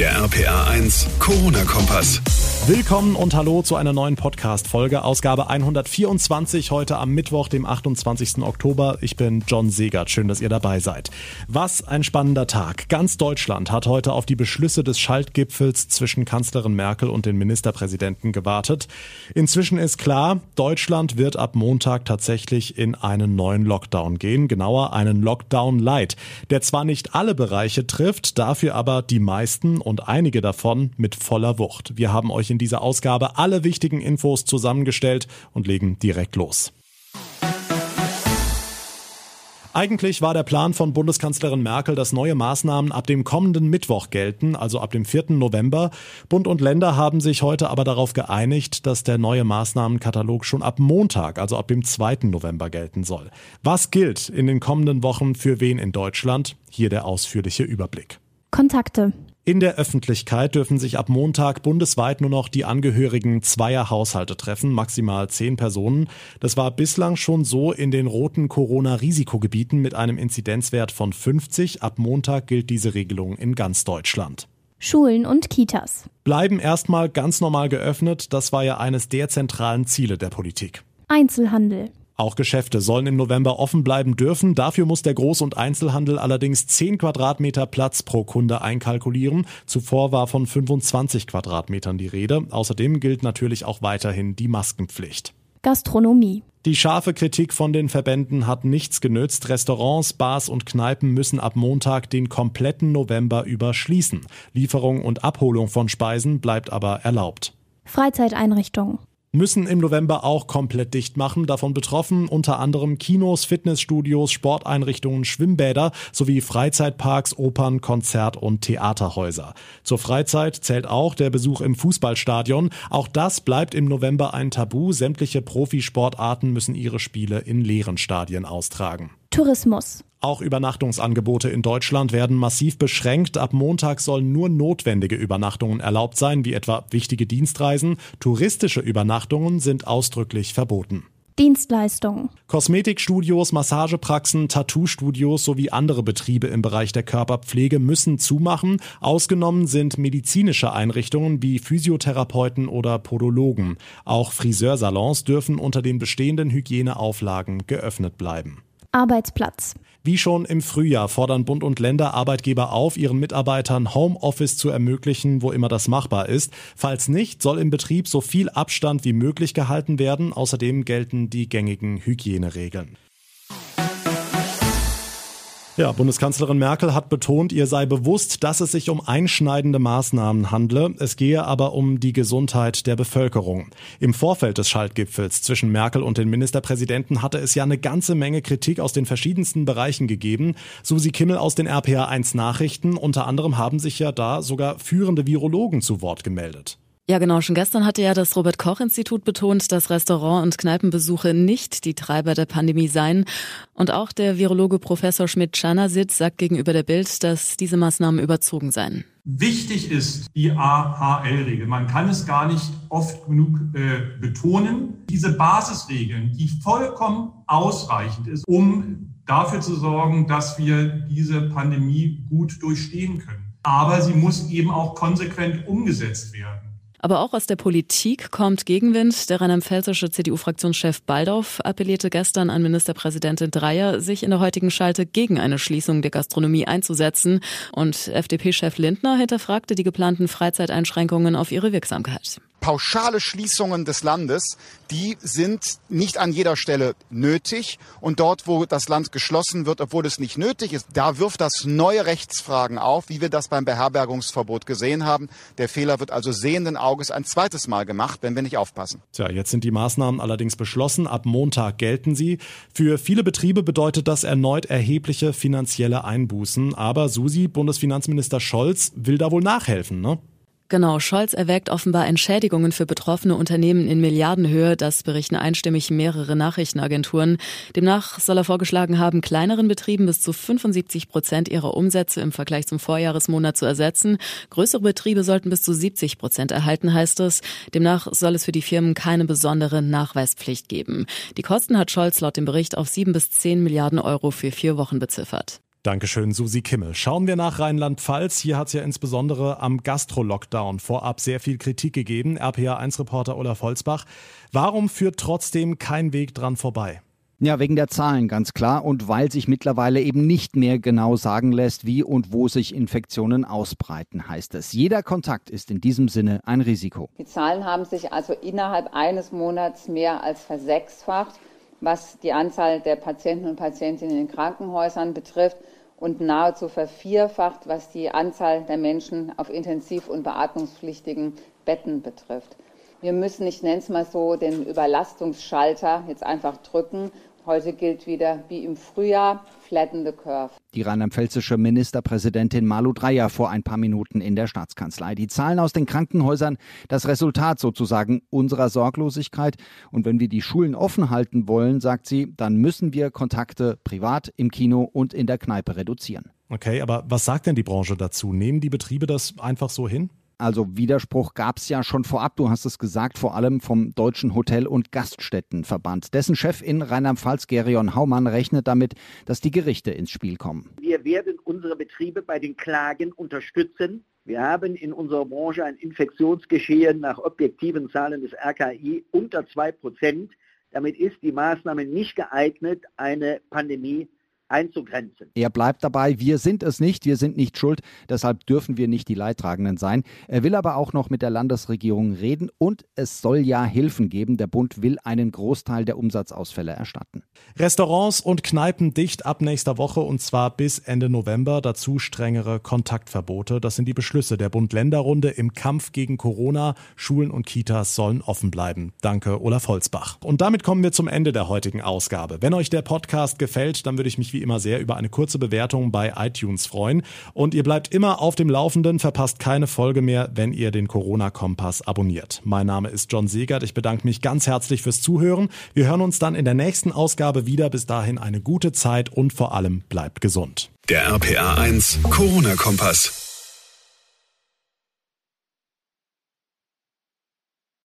Der RPA 1 Corona-Kompass. Willkommen und hallo zu einer neuen Podcast-Folge, Ausgabe 124, heute am Mittwoch, dem 28. Oktober. Ich bin John Segert, schön, dass ihr dabei seid. Was ein spannender Tag. Ganz Deutschland hat heute auf die Beschlüsse des Schaltgipfels zwischen Kanzlerin Merkel und den Ministerpräsidenten gewartet. Inzwischen ist klar, Deutschland wird ab Montag tatsächlich in einen neuen Lockdown gehen, genauer einen Lockdown Light, der zwar nicht alle Bereiche trifft, dafür aber die meisten und einige davon mit voller Wucht. Wir haben euch in dieser Ausgabe alle wichtigen Infos zusammengestellt und legen direkt los. Eigentlich war der Plan von Bundeskanzlerin Merkel, dass neue Maßnahmen ab dem kommenden Mittwoch gelten, also ab dem 4. November. Bund und Länder haben sich heute aber darauf geeinigt, dass der neue Maßnahmenkatalog schon ab Montag, also ab dem 2. November gelten soll. Was gilt in den kommenden Wochen für wen in Deutschland? Hier der ausführliche Überblick. Kontakte. In der Öffentlichkeit dürfen sich ab Montag bundesweit nur noch die Angehörigen zweier Haushalte treffen, maximal zehn Personen. Das war bislang schon so in den roten Corona-Risikogebieten mit einem Inzidenzwert von 50. Ab Montag gilt diese Regelung in ganz Deutschland. Schulen und Kitas. Bleiben erstmal ganz normal geöffnet. Das war ja eines der zentralen Ziele der Politik. Einzelhandel. Auch Geschäfte sollen im November offen bleiben dürfen. Dafür muss der Groß- und Einzelhandel allerdings 10 Quadratmeter Platz pro Kunde einkalkulieren. Zuvor war von 25 Quadratmetern die Rede. Außerdem gilt natürlich auch weiterhin die Maskenpflicht. Gastronomie. Die scharfe Kritik von den Verbänden hat nichts genützt. Restaurants, Bars und Kneipen müssen ab Montag den kompletten November über schließen. Lieferung und Abholung von Speisen bleibt aber erlaubt. Freizeiteinrichtungen müssen im November auch komplett dicht machen. Davon betroffen unter anderem Kinos, Fitnessstudios, Sporteinrichtungen, Schwimmbäder sowie Freizeitparks, Opern, Konzert- und Theaterhäuser. Zur Freizeit zählt auch der Besuch im Fußballstadion. Auch das bleibt im November ein Tabu. Sämtliche Profisportarten müssen ihre Spiele in leeren Stadien austragen. Tourismus. Auch Übernachtungsangebote in Deutschland werden massiv beschränkt. Ab Montag sollen nur notwendige Übernachtungen erlaubt sein, wie etwa wichtige Dienstreisen. Touristische Übernachtungen sind ausdrücklich verboten. Dienstleistungen. Kosmetikstudios, Massagepraxen, Tattoo-Studios sowie andere Betriebe im Bereich der Körperpflege müssen zumachen. Ausgenommen sind medizinische Einrichtungen wie Physiotherapeuten oder Podologen. Auch Friseursalons dürfen unter den bestehenden Hygieneauflagen geöffnet bleiben. Arbeitsplatz. Wie schon im Frühjahr fordern Bund und Länder Arbeitgeber auf, ihren Mitarbeitern Homeoffice zu ermöglichen, wo immer das machbar ist. Falls nicht, soll im Betrieb so viel Abstand wie möglich gehalten werden. Außerdem gelten die gängigen Hygieneregeln. Ja, Bundeskanzlerin Merkel hat betont, ihr sei bewusst, dass es sich um einschneidende Maßnahmen handle. Es gehe aber um die Gesundheit der Bevölkerung. Im Vorfeld des Schaltgipfels zwischen Merkel und den Ministerpräsidenten hatte es ja eine ganze Menge Kritik aus den verschiedensten Bereichen gegeben. Susi Kimmel aus den RPA 1 Nachrichten. Unter anderem haben sich ja da sogar führende Virologen zu Wort gemeldet. Ja, genau. Schon gestern hatte ja das Robert Koch Institut betont, dass Restaurant- und Kneipenbesuche nicht die Treiber der Pandemie seien. Und auch der Virologe Professor Schmidt-Czanasit sagt gegenüber der Bild, dass diese Maßnahmen überzogen seien. Wichtig ist die AHL-Regel. Man kann es gar nicht oft genug äh, betonen. Diese Basisregeln, die vollkommen ausreichend ist, um dafür zu sorgen, dass wir diese Pandemie gut durchstehen können. Aber sie muss eben auch konsequent umgesetzt werden. Aber auch aus der Politik kommt Gegenwind. Der rheinland-pfälzische CDU-Fraktionschef Baldauf appellierte gestern an Ministerpräsidentin Dreyer, sich in der heutigen Schalte gegen eine Schließung der Gastronomie einzusetzen. Und FDP-Chef Lindner hinterfragte die geplanten Freizeiteinschränkungen auf ihre Wirksamkeit pauschale Schließungen des Landes, die sind nicht an jeder Stelle nötig. Und dort, wo das Land geschlossen wird, obwohl es nicht nötig ist, da wirft das neue Rechtsfragen auf, wie wir das beim Beherbergungsverbot gesehen haben. Der Fehler wird also sehenden Auges ein zweites Mal gemacht, wenn wir nicht aufpassen. Tja, jetzt sind die Maßnahmen allerdings beschlossen. Ab Montag gelten sie. Für viele Betriebe bedeutet das erneut erhebliche finanzielle Einbußen. Aber Susi, Bundesfinanzminister Scholz, will da wohl nachhelfen, ne? Genau, Scholz erwägt offenbar Entschädigungen für betroffene Unternehmen in Milliardenhöhe. Das berichten einstimmig mehrere Nachrichtenagenturen. Demnach soll er vorgeschlagen haben, kleineren Betrieben bis zu 75 Prozent ihrer Umsätze im Vergleich zum Vorjahresmonat zu ersetzen. Größere Betriebe sollten bis zu 70 Prozent erhalten, heißt es. Demnach soll es für die Firmen keine besondere Nachweispflicht geben. Die Kosten hat Scholz laut dem Bericht auf sieben bis zehn Milliarden Euro für vier Wochen beziffert. Dankeschön, Susi Kimmel. Schauen wir nach Rheinland-Pfalz. Hier hat es ja insbesondere am Gastro-Lockdown vorab sehr viel Kritik gegeben. RPA1-Reporter Olaf Holzbach. Warum führt trotzdem kein Weg dran vorbei? Ja, wegen der Zahlen ganz klar und weil sich mittlerweile eben nicht mehr genau sagen lässt, wie und wo sich Infektionen ausbreiten, heißt es. Jeder Kontakt ist in diesem Sinne ein Risiko. Die Zahlen haben sich also innerhalb eines Monats mehr als versechsfacht, was die Anzahl der Patienten und Patientinnen in den Krankenhäusern betrifft und nahezu vervierfacht, was die Anzahl der Menschen auf intensiv- und beatmungspflichtigen Betten betrifft. Wir müssen, ich nenne es mal so, den Überlastungsschalter jetzt einfach drücken Heute gilt wieder wie im Frühjahr, flatten the curve. Die rheinland-pfälzische Ministerpräsidentin Malu Dreyer vor ein paar Minuten in der Staatskanzlei. Die Zahlen aus den Krankenhäusern, das Resultat sozusagen unserer Sorglosigkeit. Und wenn wir die Schulen offen halten wollen, sagt sie, dann müssen wir Kontakte privat, im Kino und in der Kneipe reduzieren. Okay, aber was sagt denn die Branche dazu? Nehmen die Betriebe das einfach so hin? Also Widerspruch gab es ja schon vorab, du hast es gesagt, vor allem vom Deutschen Hotel- und Gaststättenverband. Dessen Chef in Rheinland-Pfalz, Gerion Haumann, rechnet damit, dass die Gerichte ins Spiel kommen. Wir werden unsere Betriebe bei den Klagen unterstützen. Wir haben in unserer Branche ein Infektionsgeschehen nach objektiven Zahlen des RKI unter 2 Prozent. Damit ist die Maßnahme nicht geeignet, eine Pandemie einzugrenzen. Er bleibt dabei, wir sind es nicht, wir sind nicht schuld, deshalb dürfen wir nicht die Leidtragenden sein. Er will aber auch noch mit der Landesregierung reden und es soll ja Hilfen geben. Der Bund will einen Großteil der Umsatzausfälle erstatten. Restaurants und Kneipen dicht ab nächster Woche und zwar bis Ende November. Dazu strengere Kontaktverbote. Das sind die Beschlüsse der Bund-Länder-Runde im Kampf gegen Corona. Schulen und Kitas sollen offen bleiben. Danke, Olaf Holzbach. Und damit kommen wir zum Ende der heutigen Ausgabe. Wenn euch der Podcast gefällt, dann würde ich mich wie immer sehr über eine kurze Bewertung bei iTunes freuen. Und ihr bleibt immer auf dem Laufenden, verpasst keine Folge mehr, wenn ihr den Corona-Kompass abonniert. Mein Name ist John Segert. Ich bedanke mich ganz herzlich fürs Zuhören. Wir hören uns dann in der nächsten Ausgabe wieder. Bis dahin eine gute Zeit und vor allem bleibt gesund. Der RPA 1 Corona-Kompass.